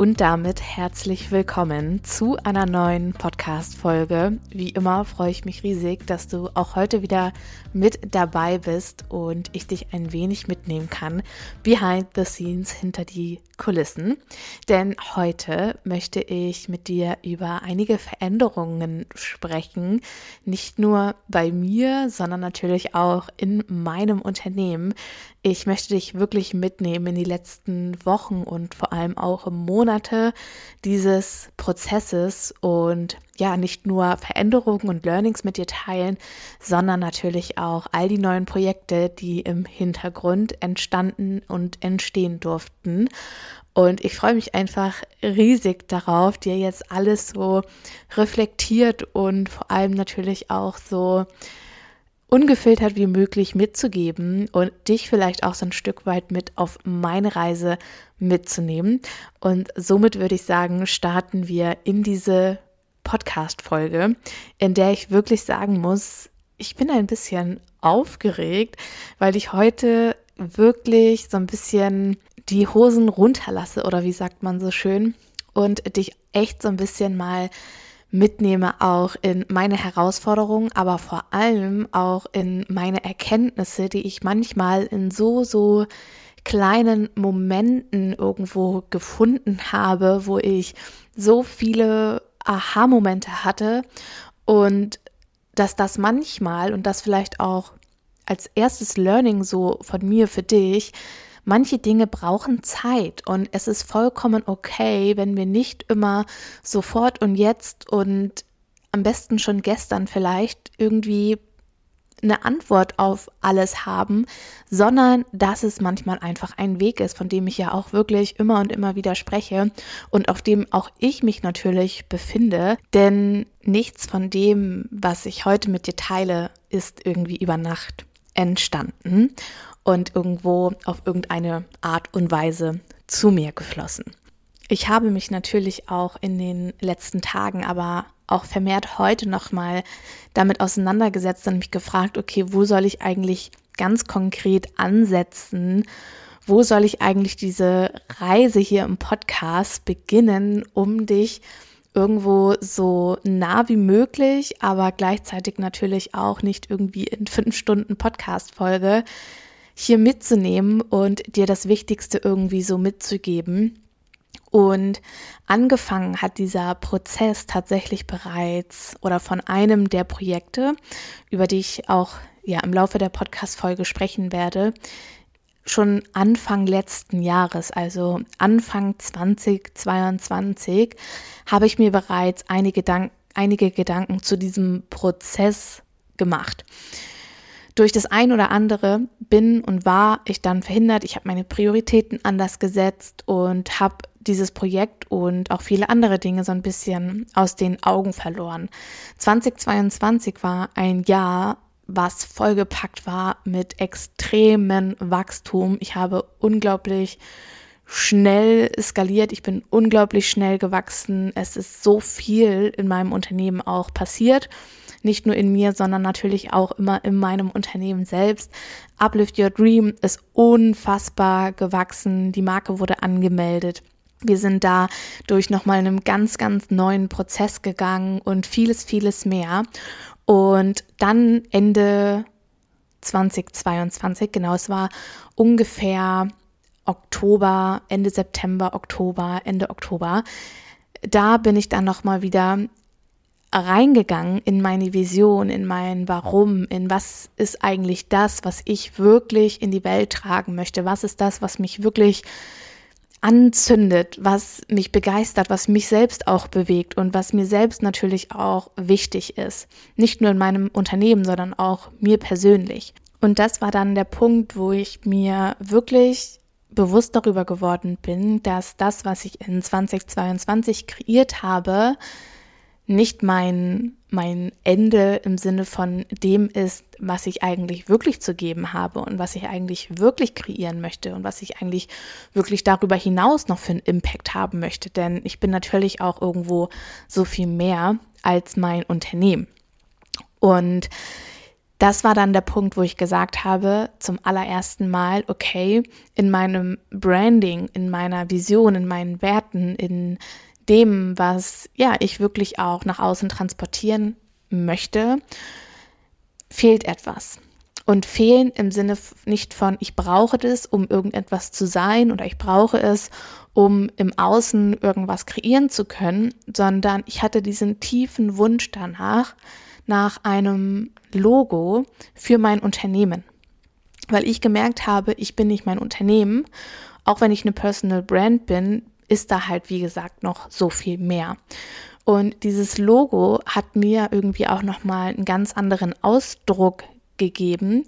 Und damit herzlich willkommen zu einer neuen Podcast-Folge. Wie immer freue ich mich riesig, dass du auch heute wieder mit dabei bist und ich dich ein wenig mitnehmen kann behind the scenes hinter die Kulissen. Denn heute möchte ich mit dir über einige Veränderungen sprechen. Nicht nur bei mir, sondern natürlich auch in meinem Unternehmen. Ich möchte dich wirklich mitnehmen in die letzten Wochen und vor allem auch Monate dieses Prozesses und ja, nicht nur Veränderungen und Learnings mit dir teilen, sondern natürlich auch all die neuen Projekte, die im Hintergrund entstanden und entstehen durften. Und ich freue mich einfach riesig darauf, dir jetzt alles so reflektiert und vor allem natürlich auch so ungefiltert wie möglich mitzugeben und dich vielleicht auch so ein Stück weit mit auf meine Reise mitzunehmen. Und somit würde ich sagen, starten wir in diese Podcast-Folge, in der ich wirklich sagen muss, ich bin ein bisschen aufgeregt, weil ich heute wirklich so ein bisschen die Hosen runterlasse oder wie sagt man so schön und dich echt so ein bisschen mal mitnehme auch in meine Herausforderungen, aber vor allem auch in meine Erkenntnisse, die ich manchmal in so, so kleinen Momenten irgendwo gefunden habe, wo ich so viele Aha-Momente hatte und dass das manchmal und das vielleicht auch als erstes Learning so von mir für dich, manche Dinge brauchen Zeit und es ist vollkommen okay, wenn wir nicht immer sofort und jetzt und am besten schon gestern vielleicht irgendwie eine Antwort auf alles haben, sondern dass es manchmal einfach ein Weg ist, von dem ich ja auch wirklich immer und immer wieder spreche und auf dem auch ich mich natürlich befinde. Denn nichts von dem, was ich heute mit dir teile, ist irgendwie über Nacht entstanden und irgendwo auf irgendeine Art und Weise zu mir geflossen. Ich habe mich natürlich auch in den letzten Tagen, aber auch vermehrt heute nochmal damit auseinandergesetzt und mich gefragt, okay, wo soll ich eigentlich ganz konkret ansetzen? Wo soll ich eigentlich diese Reise hier im Podcast beginnen, um dich irgendwo so nah wie möglich, aber gleichzeitig natürlich auch nicht irgendwie in fünf Stunden Podcast-Folge hier mitzunehmen und dir das Wichtigste irgendwie so mitzugeben. Und angefangen hat dieser Prozess tatsächlich bereits oder von einem der Projekte, über die ich auch ja im Laufe der Podcast-Folge sprechen werde, schon Anfang letzten Jahres, also Anfang 2022, habe ich mir bereits einige, Gedank einige Gedanken zu diesem Prozess gemacht. Durch das ein oder andere bin und war ich dann verhindert. Ich habe meine Prioritäten anders gesetzt und habe dieses Projekt und auch viele andere Dinge so ein bisschen aus den Augen verloren. 2022 war ein Jahr, was vollgepackt war mit extremem Wachstum. Ich habe unglaublich schnell skaliert, ich bin unglaublich schnell gewachsen. Es ist so viel in meinem Unternehmen auch passiert. Nicht nur in mir, sondern natürlich auch immer in meinem Unternehmen selbst. Uplift Your Dream ist unfassbar gewachsen. Die Marke wurde angemeldet. Wir sind da durch nochmal einen ganz, ganz neuen Prozess gegangen und vieles, vieles mehr. Und dann Ende 2022, genau, es war ungefähr Oktober, Ende September, Oktober, Ende Oktober. Da bin ich dann nochmal wieder reingegangen in meine Vision, in mein Warum, in was ist eigentlich das, was ich wirklich in die Welt tragen möchte, was ist das, was mich wirklich anzündet, was mich begeistert, was mich selbst auch bewegt und was mir selbst natürlich auch wichtig ist. Nicht nur in meinem Unternehmen, sondern auch mir persönlich. Und das war dann der Punkt, wo ich mir wirklich bewusst darüber geworden bin, dass das, was ich in 2022 kreiert habe, nicht mein, mein Ende im Sinne von dem ist, was ich eigentlich wirklich zu geben habe und was ich eigentlich wirklich kreieren möchte und was ich eigentlich wirklich darüber hinaus noch für einen Impact haben möchte. Denn ich bin natürlich auch irgendwo so viel mehr als mein Unternehmen. Und das war dann der Punkt, wo ich gesagt habe, zum allerersten Mal, okay, in meinem Branding, in meiner Vision, in meinen Werten, in dem, was ja ich wirklich auch nach außen transportieren möchte, fehlt etwas. Und fehlen im Sinne nicht von, ich brauche das, um irgendetwas zu sein oder ich brauche es, um im Außen irgendwas kreieren zu können, sondern ich hatte diesen tiefen Wunsch danach, nach einem Logo für mein Unternehmen. Weil ich gemerkt habe, ich bin nicht mein Unternehmen. Auch wenn ich eine Personal Brand bin, ist da halt, wie gesagt, noch so viel mehr. Und dieses Logo hat mir irgendwie auch nochmal einen ganz anderen Ausdruck gegeben.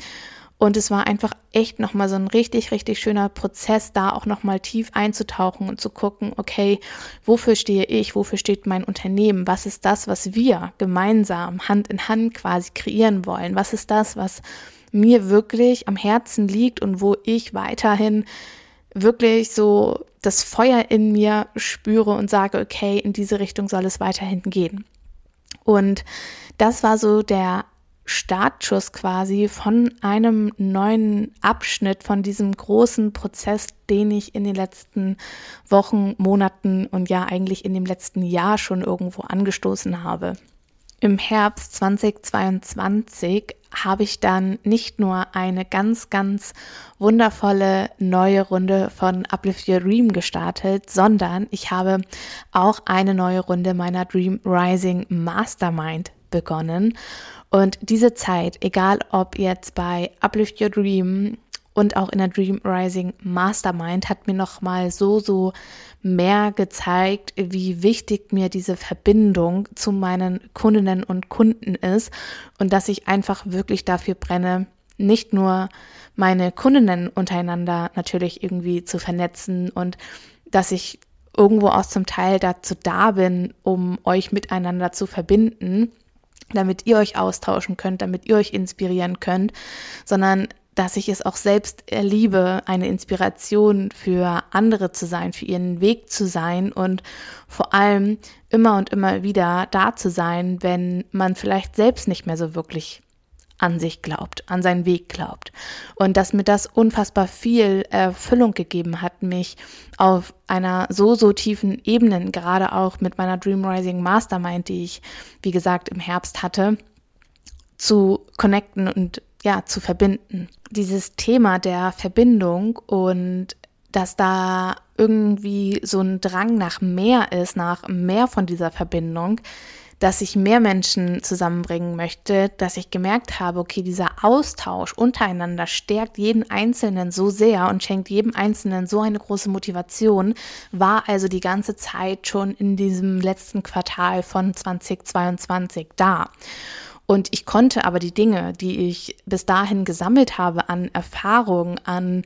Und es war einfach echt nochmal so ein richtig, richtig schöner Prozess, da auch nochmal tief einzutauchen und zu gucken, okay, wofür stehe ich, wofür steht mein Unternehmen, was ist das, was wir gemeinsam Hand in Hand quasi kreieren wollen, was ist das, was mir wirklich am Herzen liegt und wo ich weiterhin wirklich so das Feuer in mir spüre und sage, okay, in diese Richtung soll es weiterhin gehen. Und das war so der Startschuss quasi von einem neuen Abschnitt von diesem großen Prozess, den ich in den letzten Wochen, Monaten und ja eigentlich in dem letzten Jahr schon irgendwo angestoßen habe. Im Herbst 2022 habe ich dann nicht nur eine ganz, ganz wundervolle neue Runde von Uplift Your Dream gestartet, sondern ich habe auch eine neue Runde meiner Dream Rising Mastermind begonnen. Und diese Zeit, egal ob jetzt bei Uplift Your Dream und auch in der Dream Rising Mastermind, hat mir nochmal so, so mehr gezeigt, wie wichtig mir diese Verbindung zu meinen Kundinnen und Kunden ist und dass ich einfach wirklich dafür brenne, nicht nur meine Kundinnen untereinander natürlich irgendwie zu vernetzen und dass ich irgendwo auch zum Teil dazu da bin, um euch miteinander zu verbinden, damit ihr euch austauschen könnt, damit ihr euch inspirieren könnt, sondern dass ich es auch selbst erliebe, eine Inspiration für andere zu sein, für ihren Weg zu sein und vor allem immer und immer wieder da zu sein, wenn man vielleicht selbst nicht mehr so wirklich an sich glaubt, an seinen Weg glaubt. Und dass mir das unfassbar viel Erfüllung gegeben hat, mich auf einer so, so tiefen Ebene, gerade auch mit meiner Dream Rising Mastermind, die ich, wie gesagt, im Herbst hatte, zu connecten und ja, zu verbinden. Dieses Thema der Verbindung und dass da irgendwie so ein Drang nach mehr ist, nach mehr von dieser Verbindung, dass ich mehr Menschen zusammenbringen möchte, dass ich gemerkt habe, okay, dieser Austausch untereinander stärkt jeden Einzelnen so sehr und schenkt jedem Einzelnen so eine große Motivation, war also die ganze Zeit schon in diesem letzten Quartal von 2022 da. Und ich konnte aber die Dinge, die ich bis dahin gesammelt habe an Erfahrung, an,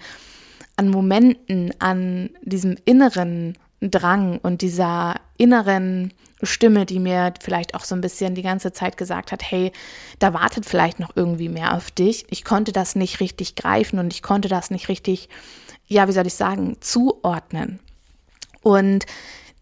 an Momenten, an diesem inneren Drang und dieser inneren Stimme, die mir vielleicht auch so ein bisschen die ganze Zeit gesagt hat, hey, da wartet vielleicht noch irgendwie mehr auf dich. Ich konnte das nicht richtig greifen und ich konnte das nicht richtig, ja, wie soll ich sagen, zuordnen. Und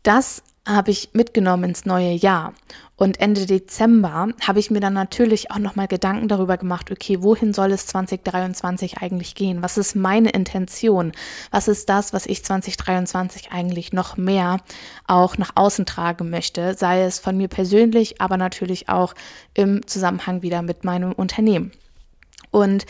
das habe ich mitgenommen ins neue Jahr. Und Ende Dezember habe ich mir dann natürlich auch nochmal Gedanken darüber gemacht, okay, wohin soll es 2023 eigentlich gehen? Was ist meine Intention? Was ist das, was ich 2023 eigentlich noch mehr auch nach außen tragen möchte? Sei es von mir persönlich, aber natürlich auch im Zusammenhang wieder mit meinem Unternehmen. Und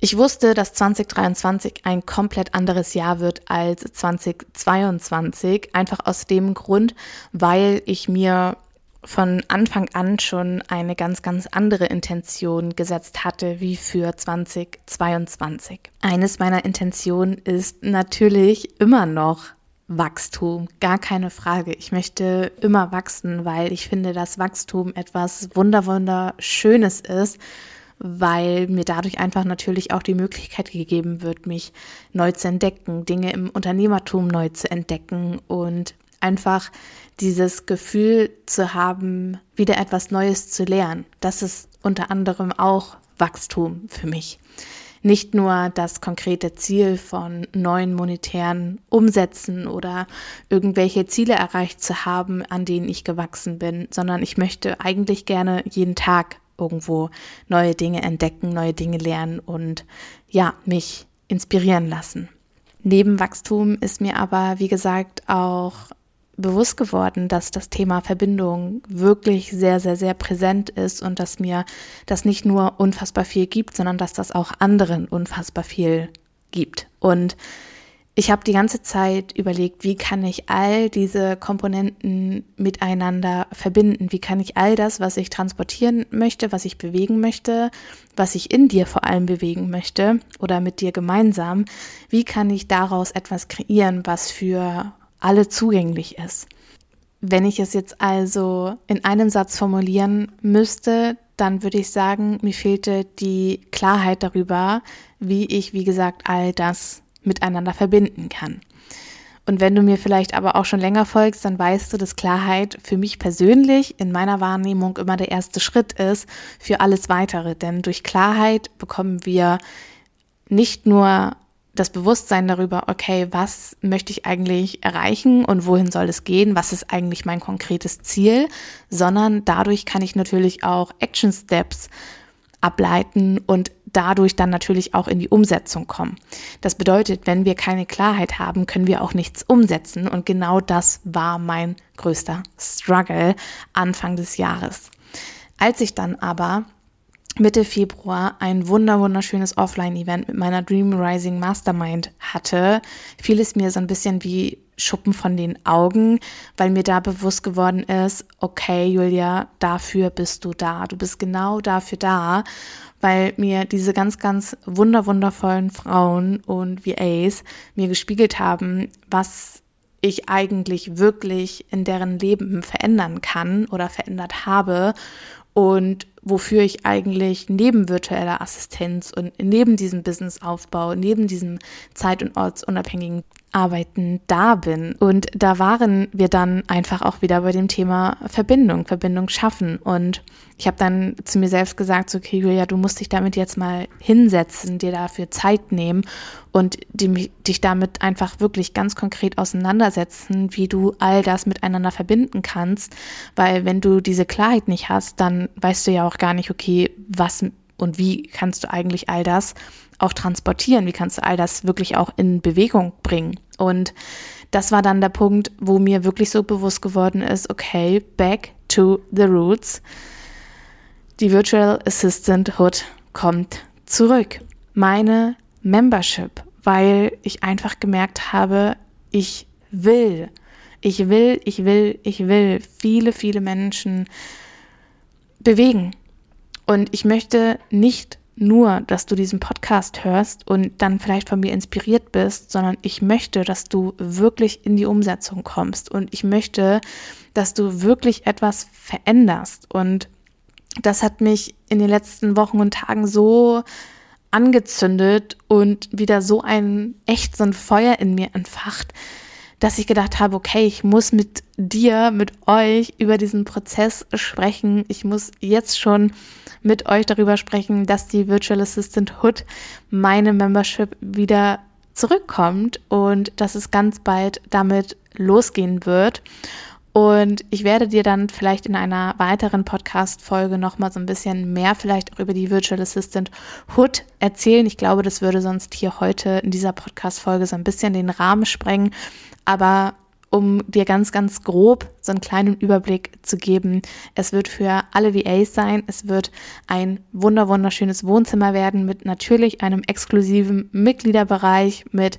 ich wusste, dass 2023 ein komplett anderes Jahr wird als 2022, einfach aus dem Grund, weil ich mir von Anfang an schon eine ganz, ganz andere Intention gesetzt hatte wie für 2022. Eines meiner Intentionen ist natürlich immer noch Wachstum, gar keine Frage. Ich möchte immer wachsen, weil ich finde, dass Wachstum etwas wunder wunderschönes ist weil mir dadurch einfach natürlich auch die Möglichkeit gegeben wird, mich neu zu entdecken, Dinge im Unternehmertum neu zu entdecken und einfach dieses Gefühl zu haben, wieder etwas Neues zu lernen. Das ist unter anderem auch Wachstum für mich. Nicht nur das konkrete Ziel von neuen monetären Umsätzen oder irgendwelche Ziele erreicht zu haben, an denen ich gewachsen bin, sondern ich möchte eigentlich gerne jeden Tag irgendwo neue Dinge entdecken, neue Dinge lernen und ja, mich inspirieren lassen. Neben Wachstum ist mir aber, wie gesagt, auch bewusst geworden, dass das Thema Verbindung wirklich sehr, sehr, sehr präsent ist und dass mir das nicht nur unfassbar viel gibt, sondern dass das auch anderen unfassbar viel gibt. Und ich habe die ganze Zeit überlegt, wie kann ich all diese Komponenten miteinander verbinden? Wie kann ich all das, was ich transportieren möchte, was ich bewegen möchte, was ich in dir vor allem bewegen möchte oder mit dir gemeinsam, wie kann ich daraus etwas kreieren, was für alle zugänglich ist? Wenn ich es jetzt also in einem Satz formulieren müsste, dann würde ich sagen, mir fehlte die Klarheit darüber, wie ich, wie gesagt, all das miteinander verbinden kann. Und wenn du mir vielleicht aber auch schon länger folgst, dann weißt du, dass Klarheit für mich persönlich in meiner Wahrnehmung immer der erste Schritt ist für alles weitere. Denn durch Klarheit bekommen wir nicht nur das Bewusstsein darüber, okay, was möchte ich eigentlich erreichen und wohin soll es gehen, was ist eigentlich mein konkretes Ziel, sondern dadurch kann ich natürlich auch Action Steps ableiten und dadurch dann natürlich auch in die Umsetzung kommen. Das bedeutet, wenn wir keine Klarheit haben, können wir auch nichts umsetzen. Und genau das war mein größter Struggle Anfang des Jahres. Als ich dann aber Mitte Februar ein wunder wunderschönes Offline-Event mit meiner Dream Rising Mastermind hatte, fiel es mir so ein bisschen wie Schuppen von den Augen, weil mir da bewusst geworden ist, okay, Julia, dafür bist du da. Du bist genau dafür da, weil mir diese ganz, ganz wunder wundervollen Frauen und VAs mir gespiegelt haben, was ich eigentlich wirklich in deren Leben verändern kann oder verändert habe und wofür ich eigentlich neben virtueller Assistenz und neben diesem Businessaufbau, neben diesem zeit- und ortsunabhängigen Arbeiten da bin. Und da waren wir dann einfach auch wieder bei dem Thema Verbindung, Verbindung schaffen. Und ich habe dann zu mir selbst gesagt, so, okay, Julia, du musst dich damit jetzt mal hinsetzen, dir dafür Zeit nehmen und die, dich damit einfach wirklich ganz konkret auseinandersetzen, wie du all das miteinander verbinden kannst. Weil wenn du diese Klarheit nicht hast, dann weißt du ja auch gar nicht, okay, was und wie kannst du eigentlich all das auch transportieren? Wie kannst du all das wirklich auch in Bewegung bringen? Und das war dann der Punkt, wo mir wirklich so bewusst geworden ist, okay, back to the roots. Die Virtual Assistant Hood kommt zurück. Meine Membership, weil ich einfach gemerkt habe, ich will, ich will, ich will, ich will viele, viele Menschen bewegen. Und ich möchte nicht nur, dass du diesen Podcast hörst und dann vielleicht von mir inspiriert bist, sondern ich möchte, dass du wirklich in die Umsetzung kommst und ich möchte, dass du wirklich etwas veränderst. Und das hat mich in den letzten Wochen und Tagen so angezündet und wieder so ein echt so ein Feuer in mir entfacht, dass ich gedacht habe, okay, ich muss mit dir, mit euch über diesen Prozess sprechen. Ich muss jetzt schon mit euch darüber sprechen, dass die Virtual Assistant Hood, meine Membership, wieder zurückkommt und dass es ganz bald damit losgehen wird. Und ich werde dir dann vielleicht in einer weiteren Podcast-Folge nochmal so ein bisschen mehr vielleicht auch über die Virtual Assistant Hood erzählen. Ich glaube, das würde sonst hier heute in dieser Podcast-Folge so ein bisschen den Rahmen sprengen. Aber um dir ganz, ganz grob so einen kleinen Überblick zu geben. Es wird für alle VAs sein. Es wird ein wunder, wunderschönes Wohnzimmer werden mit natürlich einem exklusiven Mitgliederbereich, mit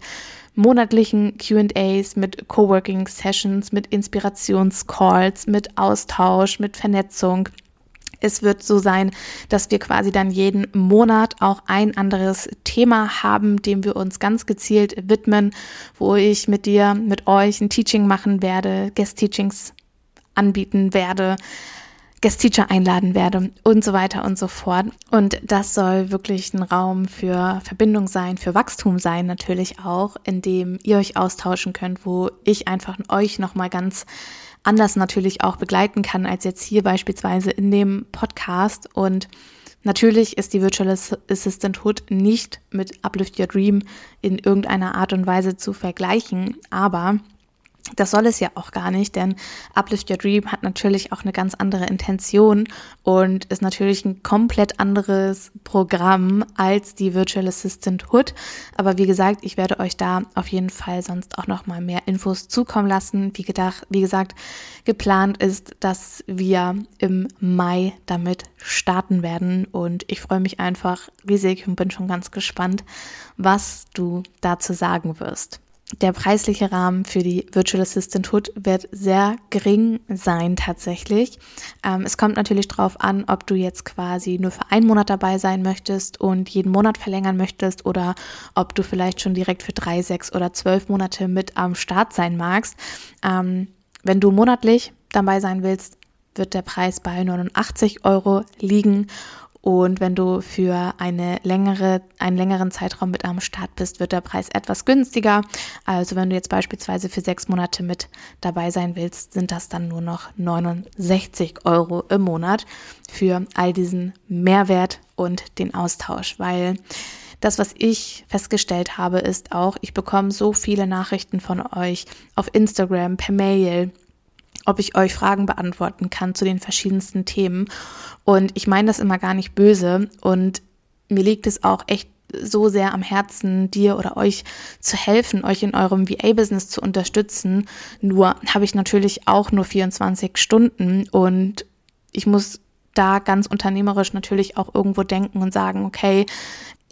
monatlichen QAs, mit Coworking Sessions, mit Inspirationscalls, mit Austausch, mit Vernetzung. Es wird so sein, dass wir quasi dann jeden Monat auch ein anderes Thema haben, dem wir uns ganz gezielt widmen, wo ich mit dir, mit euch ein Teaching machen werde, Guest-Teachings anbieten werde, Guest Teacher einladen werde und so weiter und so fort. Und das soll wirklich ein Raum für Verbindung sein, für Wachstum sein natürlich auch, in dem ihr euch austauschen könnt, wo ich einfach euch nochmal ganz anders natürlich auch begleiten kann als jetzt hier beispielsweise in dem Podcast und Natürlich ist die Virtual Assistant Hood nicht mit Uplift Your Dream in irgendeiner Art und Weise zu vergleichen, aber das soll es ja auch gar nicht, denn Uplift Your Dream hat natürlich auch eine ganz andere Intention und ist natürlich ein komplett anderes Programm als die Virtual Assistant Hood. Aber wie gesagt, ich werde euch da auf jeden Fall sonst auch noch mal mehr Infos zukommen lassen. Wie, gedacht, wie gesagt, geplant ist, dass wir im Mai damit starten werden und ich freue mich einfach riesig und bin schon ganz gespannt, was du dazu sagen wirst. Der preisliche Rahmen für die Virtual Assistant Hood wird sehr gering sein tatsächlich. Ähm, es kommt natürlich darauf an, ob du jetzt quasi nur für einen Monat dabei sein möchtest und jeden Monat verlängern möchtest oder ob du vielleicht schon direkt für drei, sechs oder zwölf Monate mit am Start sein magst. Ähm, wenn du monatlich dabei sein willst, wird der Preis bei 89 Euro liegen und wenn du für eine längere, einen längeren Zeitraum mit am Start bist, wird der Preis etwas günstiger. Also wenn du jetzt beispielsweise für sechs Monate mit dabei sein willst, sind das dann nur noch 69 Euro im Monat für all diesen Mehrwert und den Austausch, weil das, was ich festgestellt habe, ist auch, ich bekomme so viele Nachrichten von euch auf Instagram, per Mail, ob ich euch Fragen beantworten kann zu den verschiedensten Themen. Und ich meine das immer gar nicht böse und mir liegt es auch echt so sehr am Herzen, dir oder euch zu helfen, euch in eurem VA-Business zu unterstützen. Nur habe ich natürlich auch nur 24 Stunden und ich muss da ganz unternehmerisch natürlich auch irgendwo denken und sagen, okay,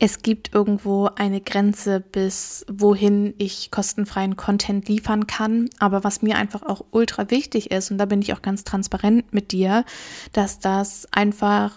es gibt irgendwo eine Grenze, bis wohin ich kostenfreien Content liefern kann. Aber was mir einfach auch ultra wichtig ist, und da bin ich auch ganz transparent mit dir, dass das einfach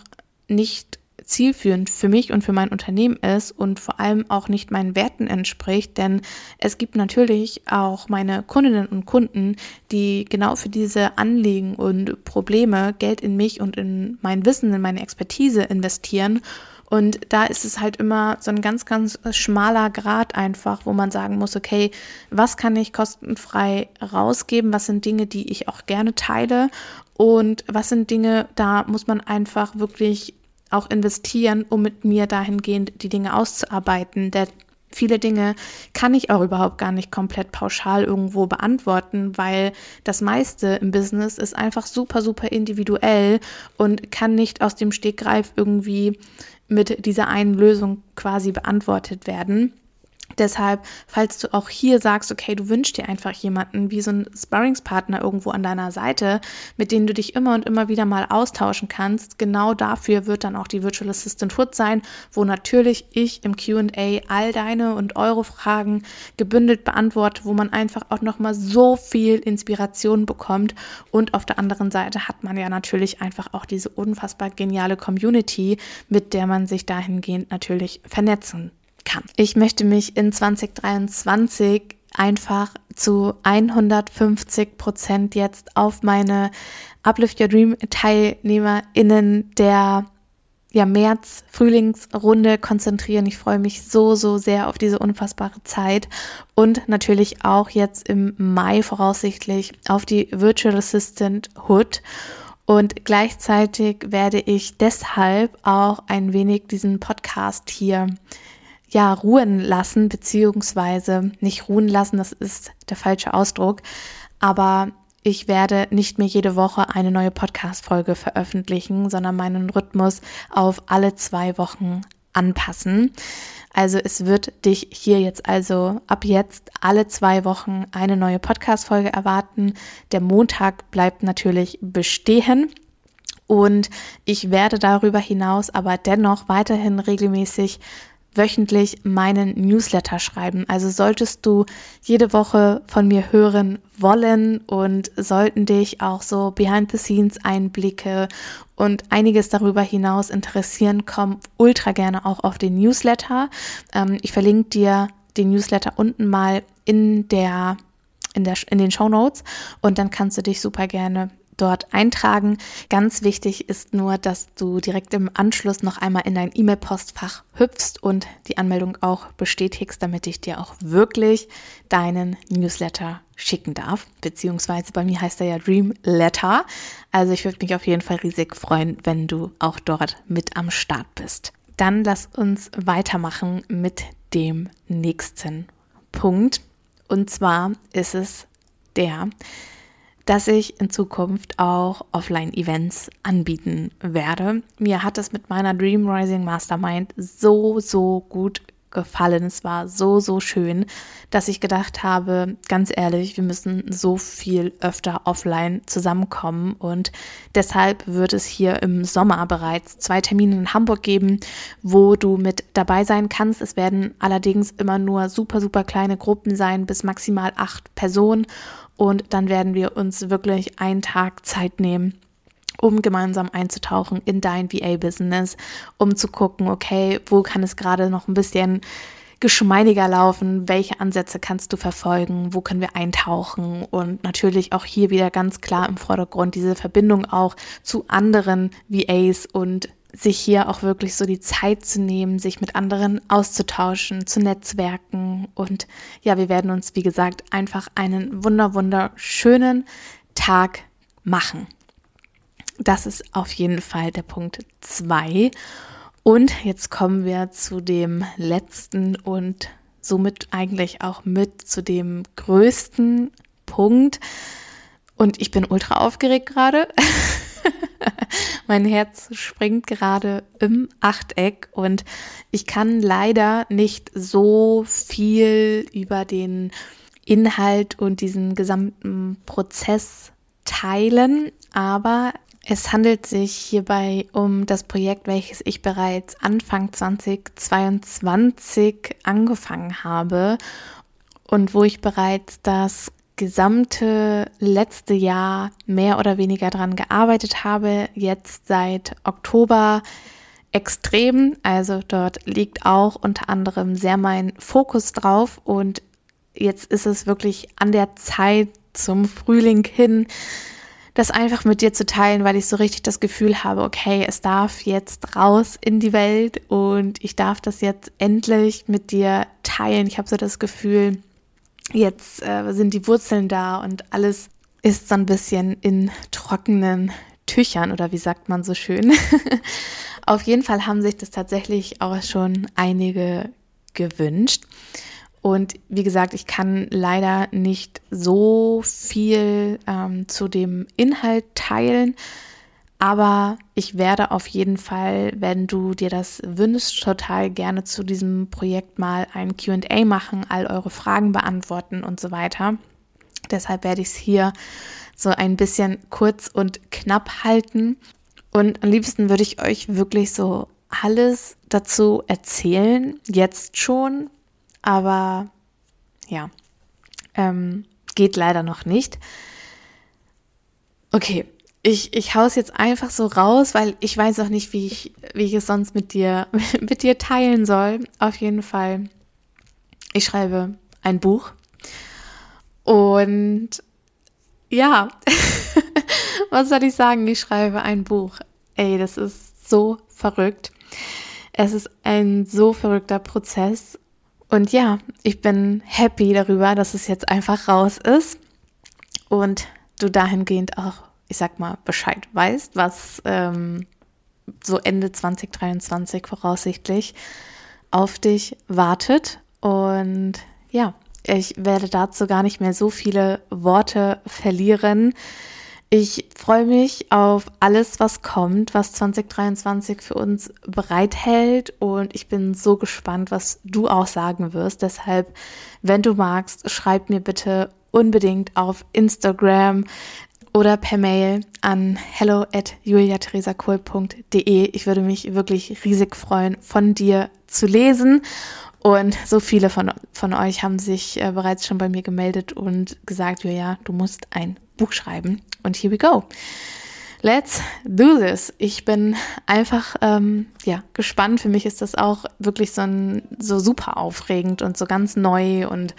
nicht zielführend für mich und für mein Unternehmen ist und vor allem auch nicht meinen Werten entspricht, denn es gibt natürlich auch meine Kundinnen und Kunden, die genau für diese Anliegen und Probleme Geld in mich und in mein Wissen, in meine Expertise investieren und da ist es halt immer so ein ganz, ganz schmaler Grad einfach, wo man sagen muss, okay, was kann ich kostenfrei rausgeben? Was sind Dinge, die ich auch gerne teile? Und was sind Dinge, da muss man einfach wirklich auch investieren, um mit mir dahingehend die Dinge auszuarbeiten. Der viele Dinge kann ich auch überhaupt gar nicht komplett pauschal irgendwo beantworten, weil das meiste im Business ist einfach super, super individuell und kann nicht aus dem Stegreif irgendwie mit dieser einen Lösung quasi beantwortet werden. Deshalb, falls du auch hier sagst, okay, du wünschst dir einfach jemanden wie so ein Sparringspartner irgendwo an deiner Seite, mit dem du dich immer und immer wieder mal austauschen kannst, genau dafür wird dann auch die Virtual Assistant Hood sein, wo natürlich ich im Q&A all deine und eure Fragen gebündelt beantworte, wo man einfach auch noch mal so viel Inspiration bekommt. Und auf der anderen Seite hat man ja natürlich einfach auch diese unfassbar geniale Community, mit der man sich dahingehend natürlich vernetzen kann. Ich möchte mich in 2023 einfach zu 150 Prozent jetzt auf meine Uplift Your Dream TeilnehmerInnen der ja, März, Frühlingsrunde konzentrieren. Ich freue mich so, so sehr auf diese unfassbare Zeit und natürlich auch jetzt im Mai voraussichtlich auf die Virtual Assistant Hood. Und gleichzeitig werde ich deshalb auch ein wenig diesen Podcast hier ja, ruhen lassen, beziehungsweise nicht ruhen lassen, das ist der falsche Ausdruck, aber ich werde nicht mehr jede Woche eine neue Podcast-Folge veröffentlichen, sondern meinen Rhythmus auf alle zwei Wochen anpassen. Also es wird dich hier jetzt also ab jetzt alle zwei Wochen eine neue Podcast-Folge erwarten. Der Montag bleibt natürlich bestehen. Und ich werde darüber hinaus aber dennoch weiterhin regelmäßig wöchentlich meinen Newsletter schreiben. Also solltest du jede Woche von mir hören wollen und sollten dich auch so Behind-the-Scenes-Einblicke und einiges darüber hinaus interessieren, komm ultra gerne auch auf den Newsletter. Ähm, ich verlinke dir den Newsletter unten mal in der in, der, in den Show Notes und dann kannst du dich super gerne dort eintragen. Ganz wichtig ist nur, dass du direkt im Anschluss noch einmal in dein E-Mail-Postfach hüpfst und die Anmeldung auch bestätigst, damit ich dir auch wirklich deinen Newsletter schicken darf. Beziehungsweise bei mir heißt er ja Dream Letter. Also ich würde mich auf jeden Fall riesig freuen, wenn du auch dort mit am Start bist. Dann lass uns weitermachen mit dem nächsten Punkt. Und zwar ist es der, dass ich in Zukunft auch Offline-Events anbieten werde. Mir hat es mit meiner Dream Rising Mastermind so, so gut gefallen. Es war so, so schön, dass ich gedacht habe, ganz ehrlich, wir müssen so viel öfter offline zusammenkommen. Und deshalb wird es hier im Sommer bereits zwei Termine in Hamburg geben, wo du mit dabei sein kannst. Es werden allerdings immer nur super, super kleine Gruppen sein, bis maximal acht Personen. Und dann werden wir uns wirklich einen Tag Zeit nehmen, um gemeinsam einzutauchen in dein VA-Business, um zu gucken, okay, wo kann es gerade noch ein bisschen geschmeidiger laufen, welche Ansätze kannst du verfolgen, wo können wir eintauchen? Und natürlich auch hier wieder ganz klar im Vordergrund diese Verbindung auch zu anderen VAs und sich hier auch wirklich so die Zeit zu nehmen, sich mit anderen auszutauschen, zu netzwerken und ja, wir werden uns, wie gesagt, einfach einen wunder, wunderschönen Tag machen. Das ist auf jeden Fall der Punkt 2. Und jetzt kommen wir zu dem letzten und somit eigentlich auch mit zu dem größten Punkt. Und ich bin ultra aufgeregt gerade. mein Herz springt gerade im Achteck und ich kann leider nicht so viel über den Inhalt und diesen gesamten Prozess teilen, aber es handelt sich hierbei um das Projekt, welches ich bereits Anfang 2022 angefangen habe und wo ich bereits das gesamte letzte Jahr mehr oder weniger dran gearbeitet habe, jetzt seit Oktober extrem. Also dort liegt auch unter anderem sehr mein Fokus drauf und jetzt ist es wirklich an der Zeit zum Frühling hin, das einfach mit dir zu teilen, weil ich so richtig das Gefühl habe, okay, es darf jetzt raus in die Welt und ich darf das jetzt endlich mit dir teilen. Ich habe so das Gefühl, jetzt äh, sind die Wurzeln da und alles ist so ein bisschen in trockenen Tüchern oder wie sagt man so schön. Auf jeden Fall haben sich das tatsächlich auch schon einige gewünscht. Und wie gesagt, ich kann leider nicht so viel ähm, zu dem Inhalt teilen, aber ich werde auf jeden Fall, wenn du dir das wünschst, total gerne zu diesem Projekt mal ein QA machen, all eure Fragen beantworten und so weiter. Deshalb werde ich es hier so ein bisschen kurz und knapp halten. Und am liebsten würde ich euch wirklich so alles dazu erzählen, jetzt schon, aber ja, ähm, geht leider noch nicht. Okay, ich, ich hau's jetzt einfach so raus, weil ich weiß auch nicht, wie ich, wie ich es sonst mit dir, mit dir teilen soll. Auf jeden Fall, ich schreibe ein Buch. Und ja, was soll ich sagen? Ich schreibe ein Buch. Ey, das ist so verrückt. Es ist ein so verrückter Prozess und ja, ich bin happy darüber, dass es jetzt einfach raus ist und du dahingehend auch, ich sag mal, Bescheid weißt, was ähm, so Ende 2023 voraussichtlich auf dich wartet. Und ja, ich werde dazu gar nicht mehr so viele Worte verlieren. Ich freue mich auf alles, was kommt, was 2023 für uns bereithält und ich bin so gespannt, was du auch sagen wirst. Deshalb, wenn du magst, schreib mir bitte unbedingt auf Instagram oder per Mail an hello at juliatheresakohl.de. Ich würde mich wirklich riesig freuen, von dir zu lesen. Und so viele von, von euch haben sich äh, bereits schon bei mir gemeldet und gesagt, Julia, du musst ein Buch schreiben. Und here we go. Let's do this. Ich bin einfach ähm, ja gespannt. Für mich ist das auch wirklich so ein so super aufregend und so ganz neu und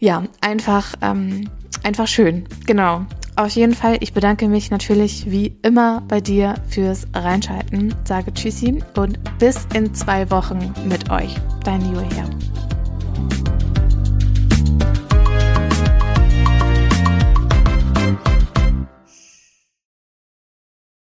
ja einfach ähm, einfach schön. Genau. Auf jeden Fall, ich bedanke mich natürlich wie immer bei dir fürs Reinschalten. Sage Tschüssi und bis in zwei Wochen mit euch. Dein Julia.